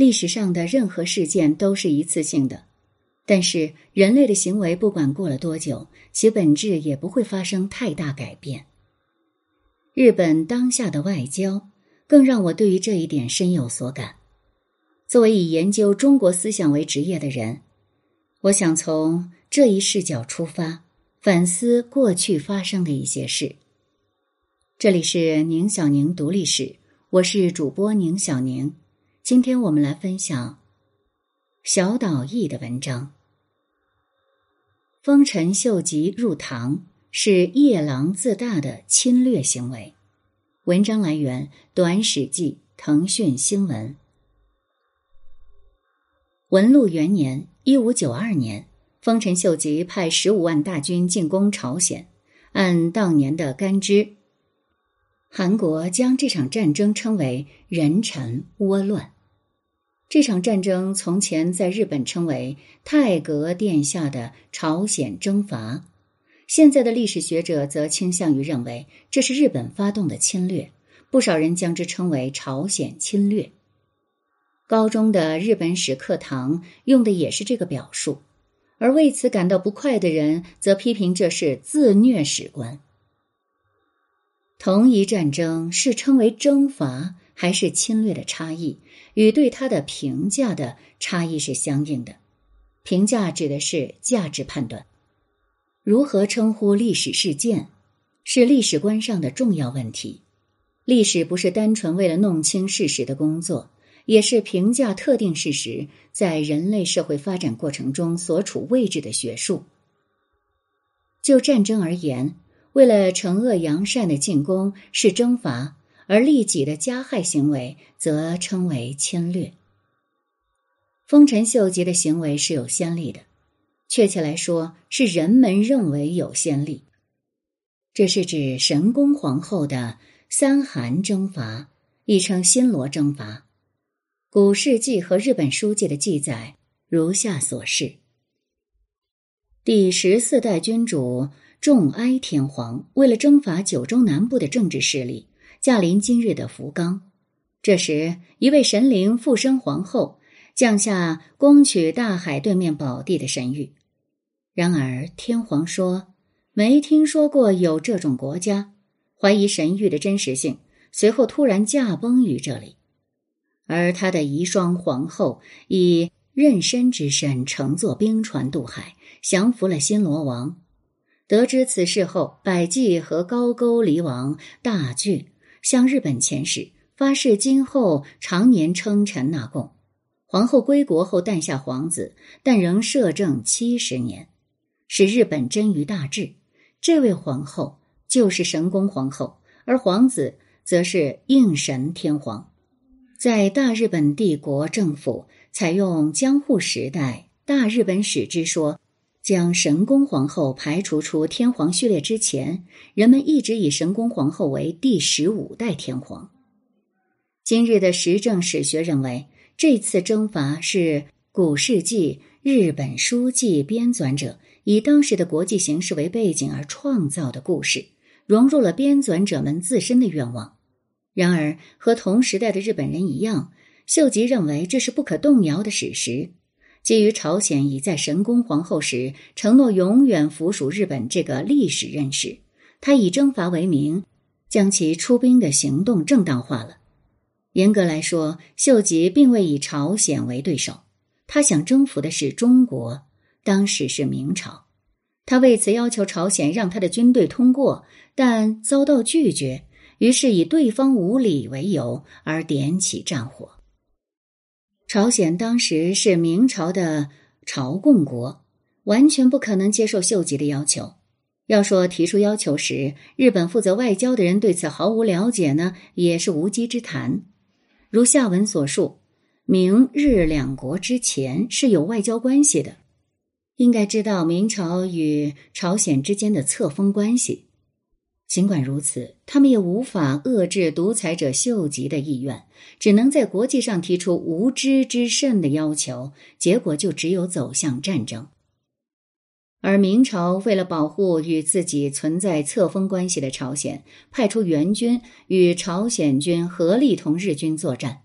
历史上的任何事件都是一次性的，但是人类的行为不管过了多久，其本质也不会发生太大改变。日本当下的外交更让我对于这一点深有所感。作为以研究中国思想为职业的人，我想从这一视角出发，反思过去发生的一些事。这里是宁小宁读历史，我是主播宁小宁。今天我们来分享小岛义的文章。丰臣秀吉入唐是夜郎自大的侵略行为。文章来源《短史记》，腾讯新闻。文禄元年（一五九二年），丰臣秀吉派十五万大军进攻朝鲜。按当年的干支，韩国将这场战争称为“人臣倭乱”。这场战争从前在日本称为太阁殿下的朝鲜征伐，现在的历史学者则倾向于认为这是日本发动的侵略，不少人将之称为朝鲜侵略。高中的日本史课堂用的也是这个表述，而为此感到不快的人则批评这是自虐史观。同一战争是称为征伐还是侵略的差异，与对他的评价的差异是相应的。评价指的是价值判断，如何称呼历史事件，是历史观上的重要问题。历史不是单纯为了弄清事实的工作。也是评价特定事实在人类社会发展过程中所处位置的学术。就战争而言，为了惩恶扬善的进攻是征伐，而利己的加害行为则称为侵略。丰臣秀吉的行为是有先例的，确切来说是人们认为有先例。这是指神宫皇后的三韩征伐，亦称新罗征伐。古世纪和日本书记的记载如下所示：第十四代君主重哀天皇为了征伐九州南部的政治势力，驾临今日的福冈。这时，一位神灵附身皇后，降下攻取大海对面宝地的神谕。然而，天皇说没听说过有这种国家，怀疑神谕的真实性。随后，突然驾崩于这里。而他的遗孀皇后以妊娠之身乘坐冰船渡海，降服了新罗王。得知此事后，百济和高句丽王大惧，向日本遣使，发誓今后常年称臣纳贡。皇后归国后诞下皇子，但仍摄政七十年，使日本臻于大治。这位皇后就是神宫皇后，而皇子则是应神天皇。在大日本帝国政府采用江户时代大日本史之说，将神宫皇后排除出天皇序列之前，人们一直以神宫皇后为第十五代天皇。今日的实政史学认为，这次征伐是古世纪日本书记编纂者以当时的国际形势为背景而创造的故事，融入了编纂者们自身的愿望。然而，和同时代的日本人一样，秀吉认为这是不可动摇的史实。基于朝鲜已在神宫皇后时承诺永远服属日本这个历史认识，他以征伐为名，将其出兵的行动正当化了。严格来说，秀吉并未以朝鲜为对手，他想征服的是中国，当时是明朝。他为此要求朝鲜让他的军队通过，但遭到拒绝。于是以对方无礼为由而点起战火。朝鲜当时是明朝的朝贡国，完全不可能接受秀吉的要求。要说提出要求时，日本负责外交的人对此毫无了解呢，也是无稽之谈。如下文所述，明日两国之前是有外交关系的，应该知道明朝与朝鲜之间的册封关系。尽管如此，他们也无法遏制独裁者秀吉的意愿，只能在国际上提出无知之甚的要求，结果就只有走向战争。而明朝为了保护与自己存在册封关系的朝鲜，派出援军与朝鲜军合力同日军作战。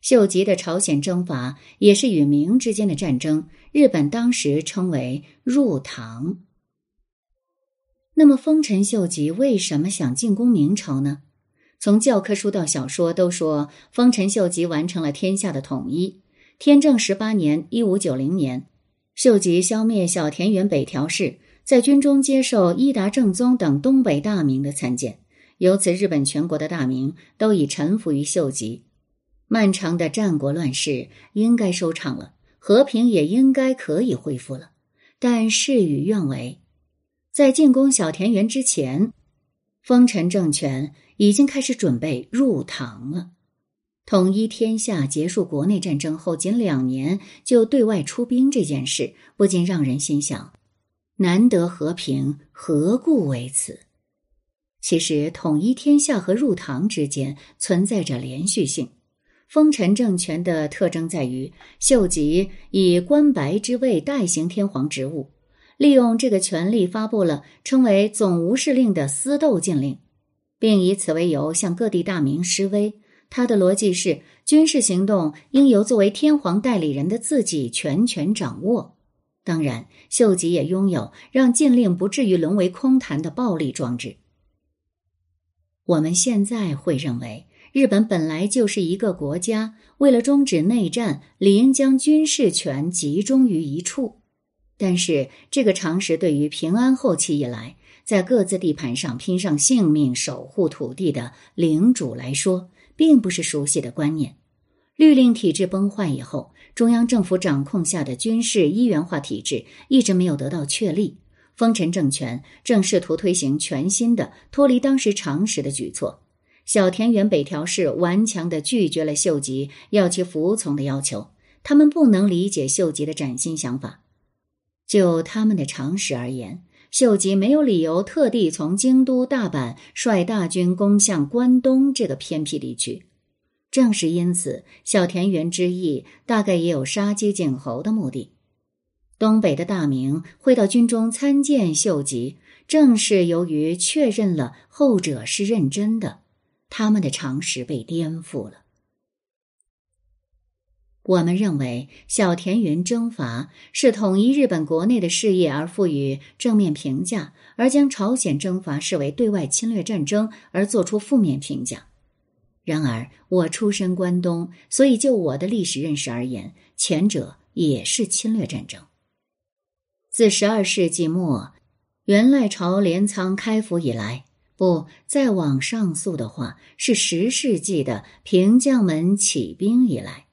秀吉的朝鲜征伐也是与明之间的战争，日本当时称为入唐。那么，丰臣秀吉为什么想进攻明朝呢？从教科书到小说都说，丰臣秀吉完成了天下的统一。天正十八年（一五九零年），秀吉消灭小田原北条氏，在军中接受伊达正宗等东北大名的参见，由此日本全国的大名都已臣服于秀吉。漫长的战国乱世应该收场了，和平也应该可以恢复了。但事与愿违，在进攻小田园之前，丰臣政权。已经开始准备入唐了。统一天下、结束国内战争后，仅两年就对外出兵这件事，不禁让人心想：难得和平，何故为此？其实，统一天下和入唐之间存在着连续性。丰臣政权的特征在于，秀吉以关白之位代行天皇职务，利用这个权力发布了称为总无事令的私斗禁令。并以此为由向各地大名施威。他的逻辑是，军事行动应由作为天皇代理人的自己全权掌握。当然，秀吉也拥有让禁令不至于沦为空谈的暴力装置。我们现在会认为，日本本来就是一个国家，为了终止内战，理应将军事权集中于一处。但是，这个常识对于平安后期以来。在各自地盘上拼上性命守护土地的领主来说，并不是熟悉的观念。律令体制崩坏以后，中央政府掌控下的军事一元化体制一直没有得到确立。丰臣政权正试图推行全新的、脱离当时常识的举措。小田园北条氏顽强地拒绝了秀吉要其服从的要求，他们不能理解秀吉的崭新想法。就他们的常识而言。秀吉没有理由特地从京都、大阪率大军攻向关东这个偏僻地区，正是因此，小田园之役大概也有杀鸡儆猴的目的。东北的大名会到军中参见秀吉，正是由于确认了后者是认真的，他们的常识被颠覆了。我们认为，小田园征伐是统一日本国内的事业而赋予正面评价，而将朝鲜征伐视为对外侵略战争而做出负面评价。然而，我出身关东，所以就我的历史认识而言，前者也是侵略战争。自十二世纪末元赖朝镰仓开府以来，不再往上溯的话，是十世纪的平将门起兵以来。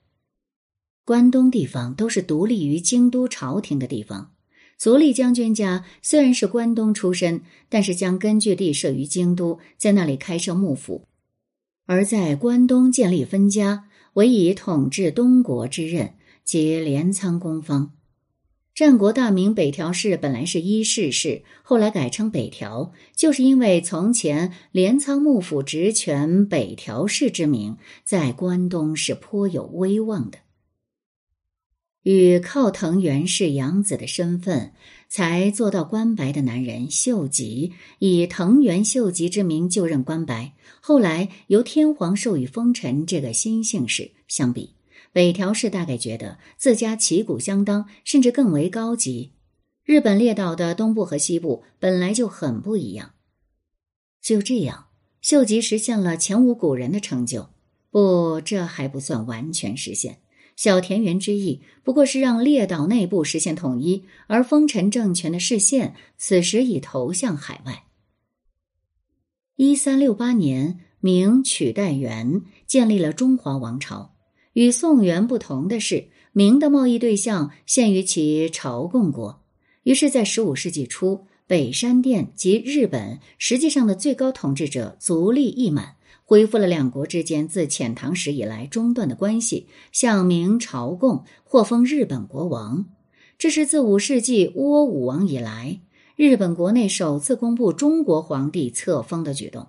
关东地方都是独立于京都朝廷的地方。足利将军家虽然是关东出身，但是将根据地设于京都，在那里开设幕府，而在关东建立分家，委以统治东国之任，即镰仓公方。战国大名北条氏本来是伊势氏，后来改称北条，就是因为从前镰仓幕府职权北条氏之名，在关东是颇有威望的。与靠藤原氏养子的身份才做到关白的男人秀吉，以藤原秀吉之名就任关白，后来由天皇授予丰臣这个新姓氏相比，北条氏大概觉得自家旗鼓相当，甚至更为高级。日本列岛的东部和西部本来就很不一样，就这样，秀吉实现了前无古人的成就。不，这还不算完全实现。小田园之役不过是让列岛内部实现统一，而丰臣政权的视线此时已投向海外。一三六八年，明取代元，建立了中华王朝。与宋元不同的是，明的贸易对象限于其朝贡国，于是，在十五世纪初，北山殿及日本实际上的最高统治者足利义满。恢复了两国之间自遣唐使以来中断的关系，向明朝贡，获封日本国王。这是自五世纪倭武王以来，日本国内首次公布中国皇帝册封的举动。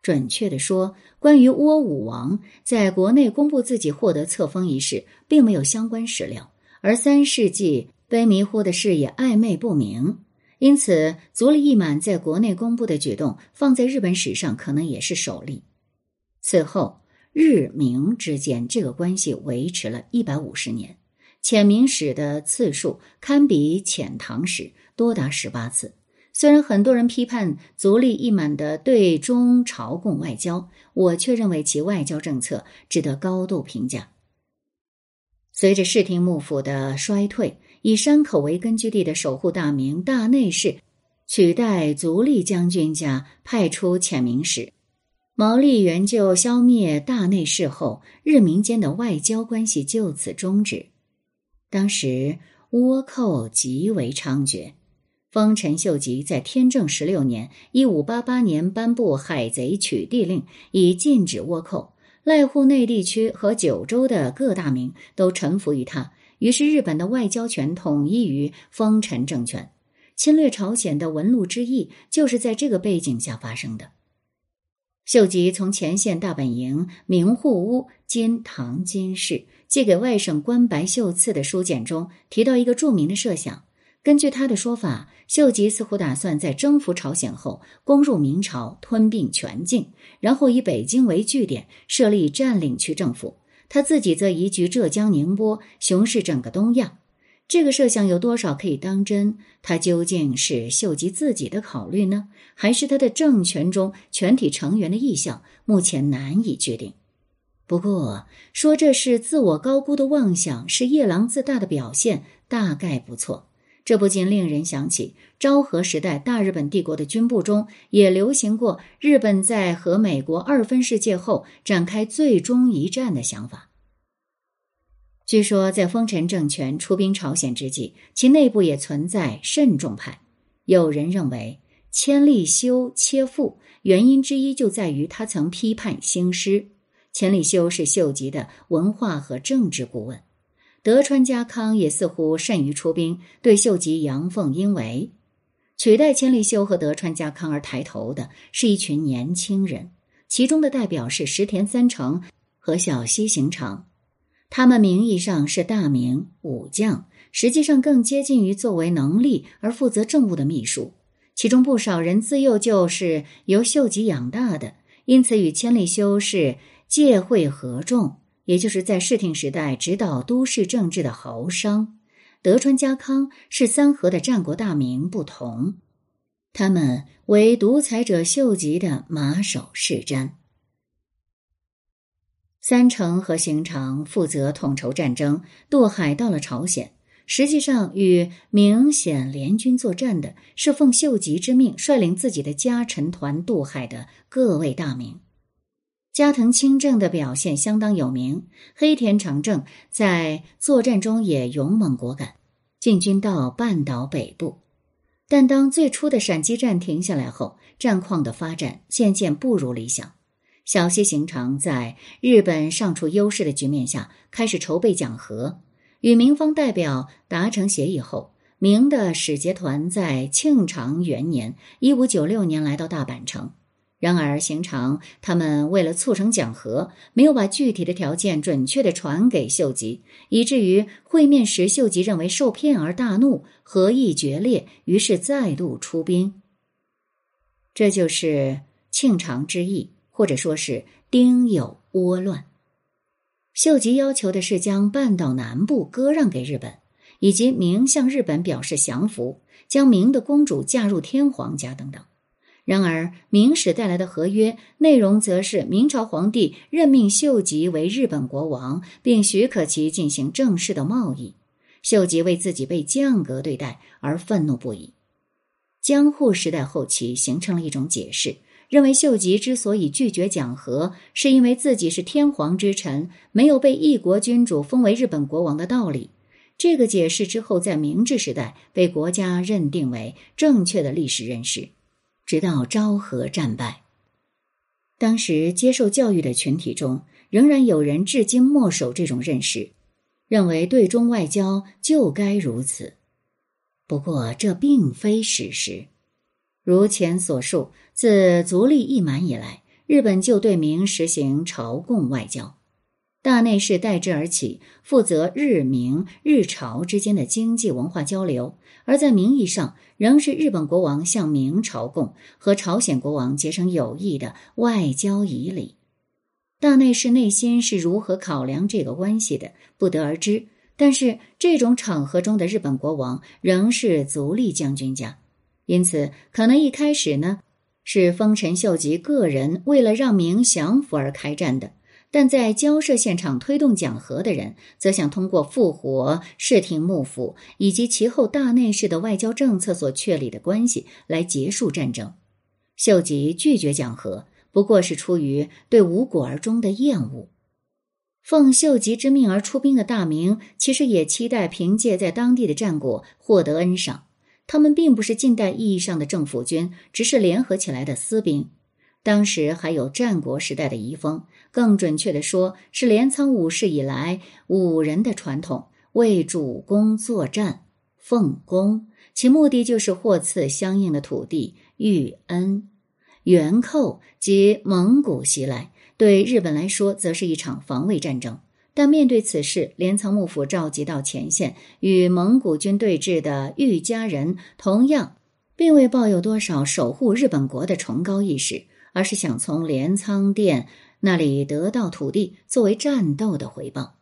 准确的说，关于倭武王在国内公布自己获得册封一事，并没有相关史料，而三世纪卑弥呼的事也暧昧不明。因此，足利义满在国内公布的举动，放在日本史上可能也是首例。此后，日明之间这个关系维持了一百五十年，遣明使的次数堪比遣唐使，多达十八次。虽然很多人批判足利义满的对中朝贡外交，我却认为其外交政策值得高度评价。随着室町幕府的衰退，以山口为根据地的守护大名大内氏取代足利将军家派出遣明使。毛利元就消灭大内氏后，日民间的外交关系就此终止。当时倭寇极为猖獗，丰臣秀吉在天正十六年（一五八八年）颁布海贼取缔令，以禁止倭寇。濑户内地区和九州的各大名都臣服于他，于是日本的外交权统一于丰臣政权。侵略朝鲜的文禄之役就是在这个背景下发生的。秀吉从前线大本营明户屋（今唐津市）寄给外甥官白秀次的书简中提到一个著名的设想。根据他的说法，秀吉似乎打算在征服朝鲜后攻入明朝，吞并全境，然后以北京为据点设立占领区政府，他自己则移居浙江宁波，雄视整个东亚。这个设想有多少可以当真？他究竟是秀吉自己的考虑呢，还是他的政权中全体成员的意向？目前难以决定。不过，说这是自我高估的妄想，是夜郎自大的表现，大概不错。这不禁令人想起昭和时代大日本帝国的军部中也流行过日本在和美国二分世界后展开最终一战的想法。据说，在丰臣政权出兵朝鲜之际，其内部也存在慎重派。有人认为，千利休切腹原因之一就在于他曾批判兴师。千利休是秀吉的文化和政治顾问，德川家康也似乎善于出兵，对秀吉阳奉阴违。取代千利休和德川家康而抬头的是一群年轻人，其中的代表是石田三成和小西行长。他们名义上是大名武将，实际上更接近于作为能力而负责政务的秘书。其中不少人自幼就是由秀吉养大的，因此与千利休是界会合众，也就是在室町时代指导都市政治的豪商。德川家康是三河的战国大名不同，他们为独裁者秀吉的马首是瞻。三成和行长负责统筹战争，渡海到了朝鲜。实际上，与明显联军作战的是奉秀吉之命率领自己的家臣团渡海的各位大名。加藤清正的表现相当有名，黑田长政在作战中也勇猛果敢，进军到半岛北部。但当最初的闪击战停下来后，战况的发展渐渐不如理想。小西行长在日本尚处优势的局面下，开始筹备讲和，与明方代表达成协议后，明的使节团在庆长元年（一五九六年）来到大阪城。然而，行长他们为了促成讲和，没有把具体的条件准确的传给秀吉，以至于会面时，秀吉认为受骗而大怒，和议决裂，于是再度出兵。这就是庆长之役。或者说是丁酉倭乱，秀吉要求的是将半岛南部割让给日本，以及明向日本表示降服，将明的公主嫁入天皇家等等。然而，明史带来的合约内容则是明朝皇帝任命秀吉为日本国王，并许可其进行正式的贸易。秀吉为自己被降格对待而愤怒不已。江户时代后期形成了一种解释。认为秀吉之所以拒绝讲和，是因为自己是天皇之臣，没有被一国君主封为日本国王的道理。这个解释之后，在明治时代被国家认定为正确的历史认识，直到昭和战败。当时接受教育的群体中，仍然有人至今默守这种认识，认为对中外交就该如此。不过，这并非事实。如前所述，自足利义满以来，日本就对明实行朝贡外交。大内侍代之而起，负责日明日朝之间的经济文化交流；而在名义上，仍是日本国王向明朝贡，和朝鲜国王结成友谊的外交仪礼。大内侍内心是如何考量这个关系的，不得而知。但是这种场合中的日本国王仍是足利将军家，因此可能一开始呢是丰臣秀吉个人为了让明降服而开战的，但在交涉现场推动讲和的人，则想通过复活室町幕府以及其后大内侍的外交政策所确立的关系来结束战争。秀吉拒绝讲和。不过是出于对无果而终的厌恶，奉秀吉之命而出兵的大明，其实也期待凭借在当地的战果获得恩赏。他们并不是近代意义上的政府军，只是联合起来的私兵。当时还有战国时代的遗风，更准确的说，是镰仓武士以来武人的传统，为主公作战，奉公，其目的就是获赐相应的土地，遇恩。元寇及蒙古袭来，对日本来说，则是一场防卫战争。但面对此事，镰仓幕府召集到前线与蒙古军对峙的御家人，同样并未抱有多少守护日本国的崇高意识，而是想从镰仓殿那里得到土地，作为战斗的回报。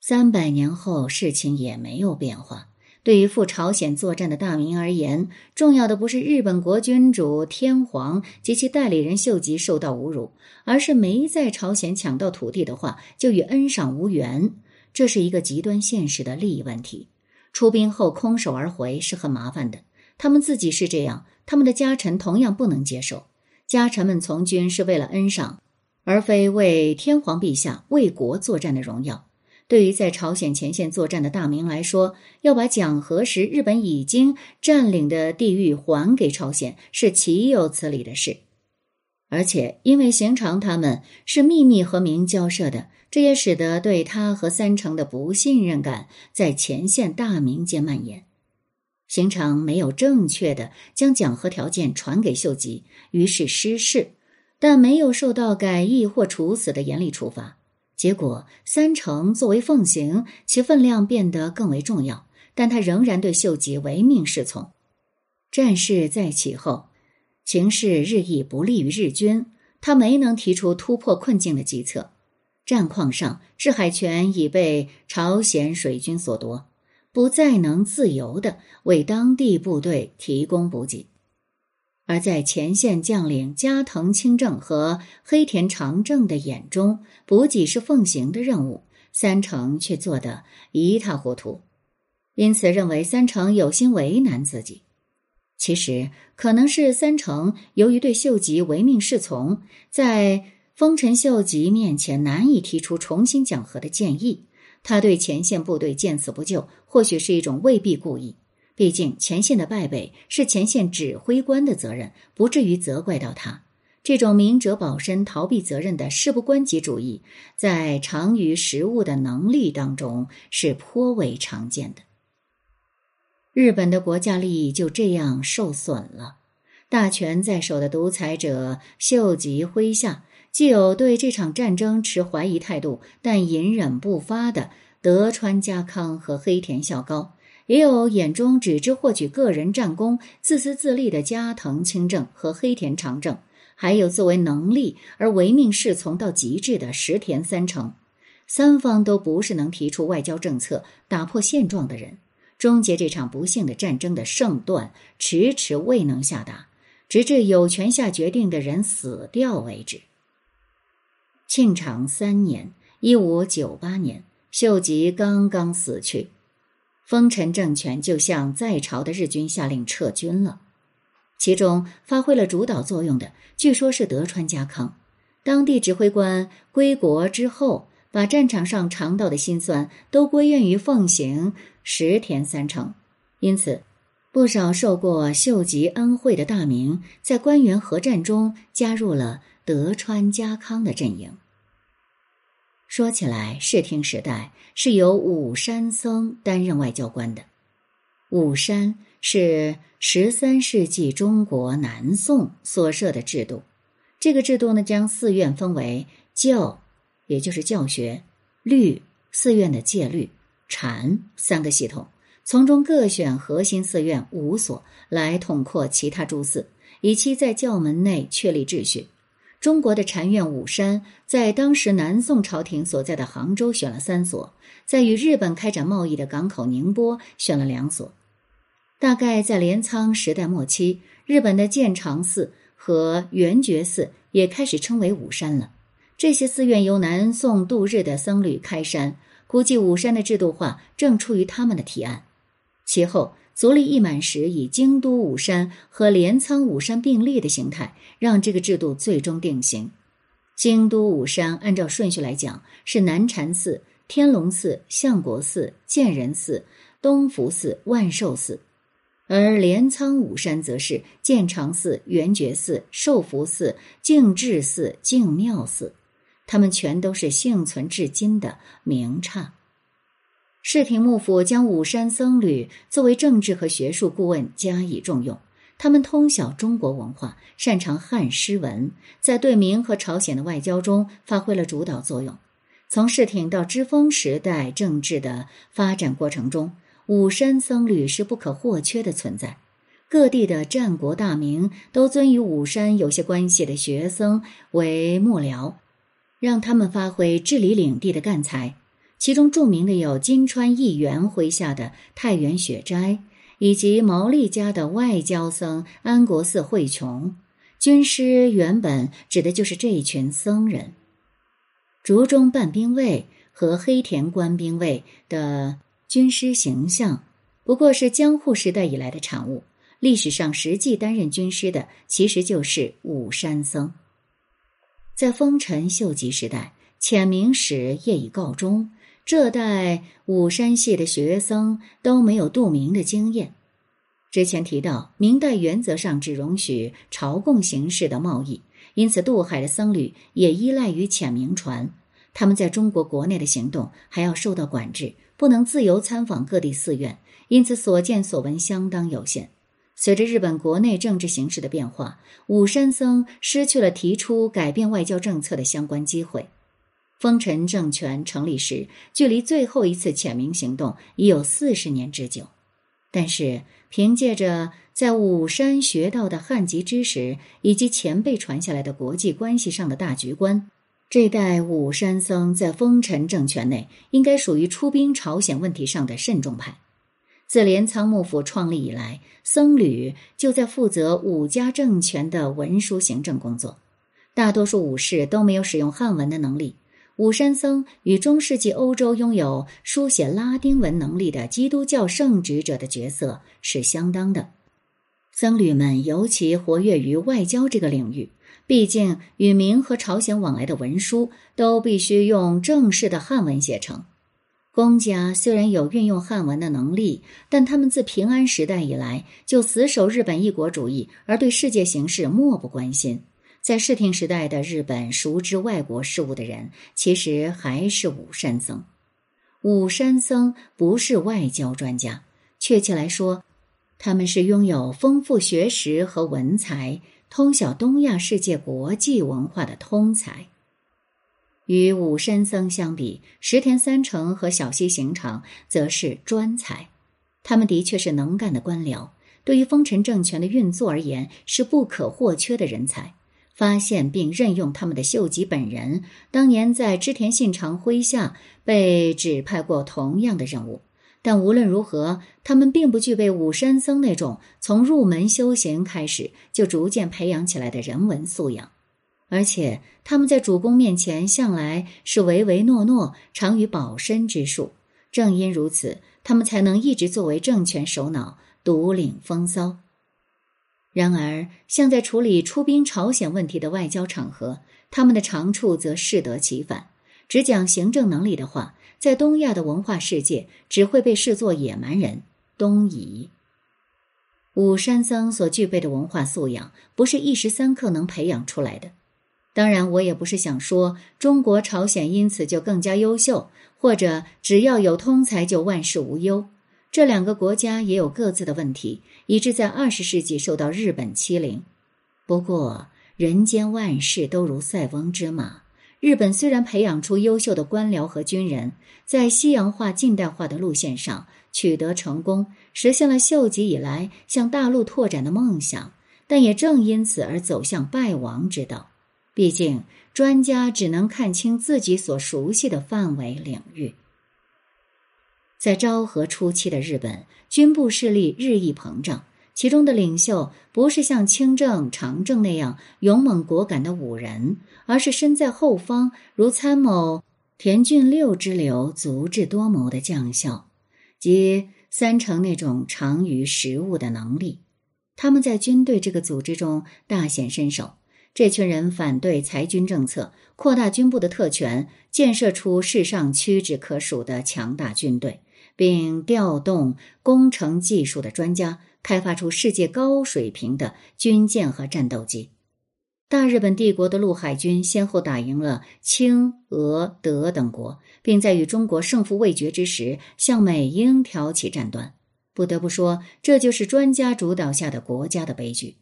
三百年后，事情也没有变化。对于赴朝鲜作战的大明而言，重要的不是日本国君主天皇及其代理人秀吉受到侮辱，而是没在朝鲜抢到土地的话，就与恩赏无缘。这是一个极端现实的利益问题。出兵后空手而回是很麻烦的。他们自己是这样，他们的家臣同样不能接受。家臣们从军是为了恩赏，而非为天皇陛下为国作战的荣耀。对于在朝鲜前线作战的大明来说，要把讲和时日本已经占领的地域还给朝鲜，是岂有此理的事。而且，因为行长他们是秘密和明交涉的，这也使得对他和三成的不信任感在前线大明间蔓延。行长没有正确的将讲和条件传给秀吉，于是失事，但没有受到改易或处死的严厉处罚。结果，三成作为奉行，其分量变得更为重要，但他仍然对秀吉唯命是从。战事再起后，情势日益不利于日军，他没能提出突破困境的计策。战况上，制海权已被朝鲜水军所夺，不再能自由的为当地部队提供补给。而在前线将领加藤清正和黑田长政的眼中，补给是奉行的任务，三成却做得一塌糊涂，因此认为三成有心为难自己。其实可能是三成由于对秀吉唯命是从，在丰臣秀吉面前难以提出重新讲和的建议，他对前线部队见死不救，或许是一种未必故意。毕竟前线的败北是前线指挥官的责任，不至于责怪到他。这种明哲保身、逃避责任的事不关己主义，在长于实务的能力当中是颇为常见的。日本的国家利益就这样受损了。大权在手的独裁者秀吉麾下，既有对这场战争持怀疑态度但隐忍不发的德川家康和黑田孝高。也有眼中只知获取个人战功、自私自利的加藤清正和黑田长政，还有作为能力而唯命是从到极致的石田三成，三方都不是能提出外交政策打破现状的人，终结这场不幸的战争的胜段迟迟未能下达，直至有权下决定的人死掉为止。庆长三年（一五九八年），秀吉刚刚死去。丰臣政权就向在朝的日军下令撤军了，其中发挥了主导作用的，据说是德川家康。当地指挥官归国之后，把战场上尝到的辛酸都归怨于奉行石田三成，因此，不少受过秀吉恩惠的大名，在官员合战中加入了德川家康的阵营。说起来，室町时代是由武山僧担任外交官的。武山是十三世纪中国南宋所设的制度。这个制度呢，将寺院分为教，也就是教学；律，寺院的戒律；禅，三个系统，从中各选核心寺院五所来统括其他诸寺，以期在教门内确立秩序。中国的禅院五山，在当时南宋朝廷所在的杭州选了三所，在与日本开展贸易的港口宁波选了两所。大概在镰仓时代末期，日本的建长寺和圆觉寺也开始称为五山了。这些寺院由南宋度日的僧侣开山，估计五山的制度化正出于他们的提案。其后。足利义满时以京都五山和镰仓五山并立的形态，让这个制度最终定型。京都五山按照顺序来讲是南禅寺、天龙寺、相国寺、建仁寺、东福寺、万寿寺，而镰仓五山则是建长寺、圆觉寺、寿福寺、净智寺、净妙寺，他们全都是幸存至今的名刹。世廷幕府将五山僧侣作为政治和学术顾问加以重用，他们通晓中国文化，擅长汉诗文，在对明和朝鲜的外交中发挥了主导作用。从世廷到之风时代政治的发展过程中，五山僧侣是不可或缺的存在。各地的战国大名都尊与五山有些关系的学僧为幕僚，让他们发挥治理领地的干才。其中著名的有金川义元麾下的太原雪斋，以及毛利家的外交僧安国寺慧琼。军师原本指的就是这一群僧人。竹中半兵卫和黑田官兵卫的军师形象，不过是江户时代以来的产物。历史上实际担任军师的，其实就是五山僧。在丰臣秀吉时代，遣明使业已告终。这代五山系的学僧都没有渡明的经验。之前提到，明代原则上只容许朝贡形式的贸易，因此渡海的僧侣也依赖于遣明船。他们在中国国内的行动还要受到管制，不能自由参访各地寺院，因此所见所闻相当有限。随着日本国内政治形势的变化，五山僧失去了提出改变外交政策的相关机会。丰臣政权成立时，距离最后一次遣明行动已有四十年之久。但是，凭借着在武山学到的汉籍知识以及前辈传下来的国际关系上的大局观，这代武山僧在丰臣政权内应该属于出兵朝鲜问题上的慎重派。自镰仓幕府创立以来，僧侣就在负责武家政权的文书行政工作，大多数武士都没有使用汉文的能力。五山僧与中世纪欧洲拥有书写拉丁文能力的基督教圣职者的角色是相当的。僧侣们尤其活跃于外交这个领域，毕竟与明和朝鲜往来的文书都必须用正式的汉文写成。公家虽然有运用汉文的能力，但他们自平安时代以来就死守日本一国主义，而对世界形势漠不关心。在室町时代的日本，熟知外国事务的人，其实还是武山僧。武山僧不是外交专家，确切来说，他们是拥有丰富学识和文才，通晓东亚世界国际文化的通才。与武山僧相比，石田三成和小西行长则是专才。他们的确是能干的官僚，对于丰臣政权的运作而言，是不可或缺的人才。发现并任用他们的秀吉本人，当年在织田信长麾下被指派过同样的任务。但无论如何，他们并不具备武山僧那种从入门修行开始就逐渐培养起来的人文素养，而且他们在主公面前向来是唯唯诺诺，常于保身之术。正因如此，他们才能一直作为政权首脑，独领风骚。然而，像在处理出兵朝鲜问题的外交场合，他们的长处则适得其反。只讲行政能力的话，在东亚的文化世界，只会被视作野蛮人。东夷五山僧所具备的文化素养，不是一时三刻能培养出来的。当然，我也不是想说中国朝鲜因此就更加优秀，或者只要有通才就万事无忧。这两个国家也有各自的问题，以致在二十世纪受到日本欺凌。不过，人间万事都如塞翁之马。日本虽然培养出优秀的官僚和军人，在西洋化、近代化的路线上取得成功，实现了秀吉以来向大陆拓展的梦想，但也正因此而走向败亡之道。毕竟，专家只能看清自己所熟悉的范围领域。在昭和初期的日本，军部势力日益膨胀，其中的领袖不是像清正、长政那样勇猛果敢的武人，而是身在后方如参谋田俊六之流、足智多谋的将校，即三成那种长于实务的能力。他们在军队这个组织中大显身手。这群人反对裁军政策，扩大军部的特权，建设出世上屈指可数的强大军队，并调动工程技术的专家，开发出世界高水平的军舰和战斗机。大日本帝国的陆海军先后打赢了清、俄、德等国，并在与中国胜负未决之时，向美英挑起战端。不得不说，这就是专家主导下的国家的悲剧。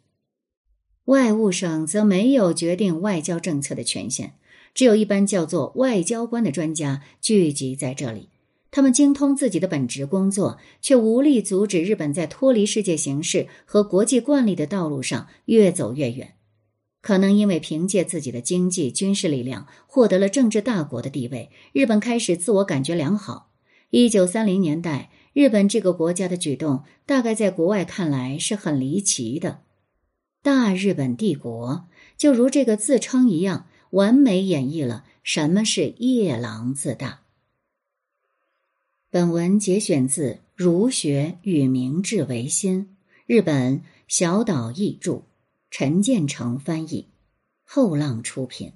外务省则没有决定外交政策的权限，只有一般叫做外交官的专家聚集在这里。他们精通自己的本职工作，却无力阻止日本在脱离世界形势和国际惯例的道路上越走越远。可能因为凭借自己的经济、军事力量获得了政治大国的地位，日本开始自我感觉良好。一九三零年代，日本这个国家的举动，大概在国外看来是很离奇的。大日本帝国就如这个自称一样，完美演绎了什么是夜郎自大。本文节选自《儒学与明治维新》，日本小岛义著，陈建成翻译，后浪出品。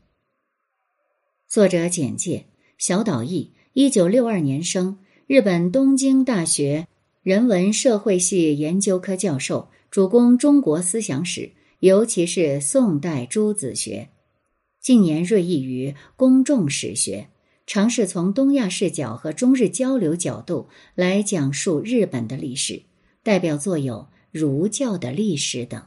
作者简介：小岛义，一九六二年生，日本东京大学人文社会系研究科教授。主攻中国思想史，尤其是宋代诸子学。近年锐意于公众史学，尝试从东亚视角和中日交流角度来讲述日本的历史。代表作有《儒教的历史》等。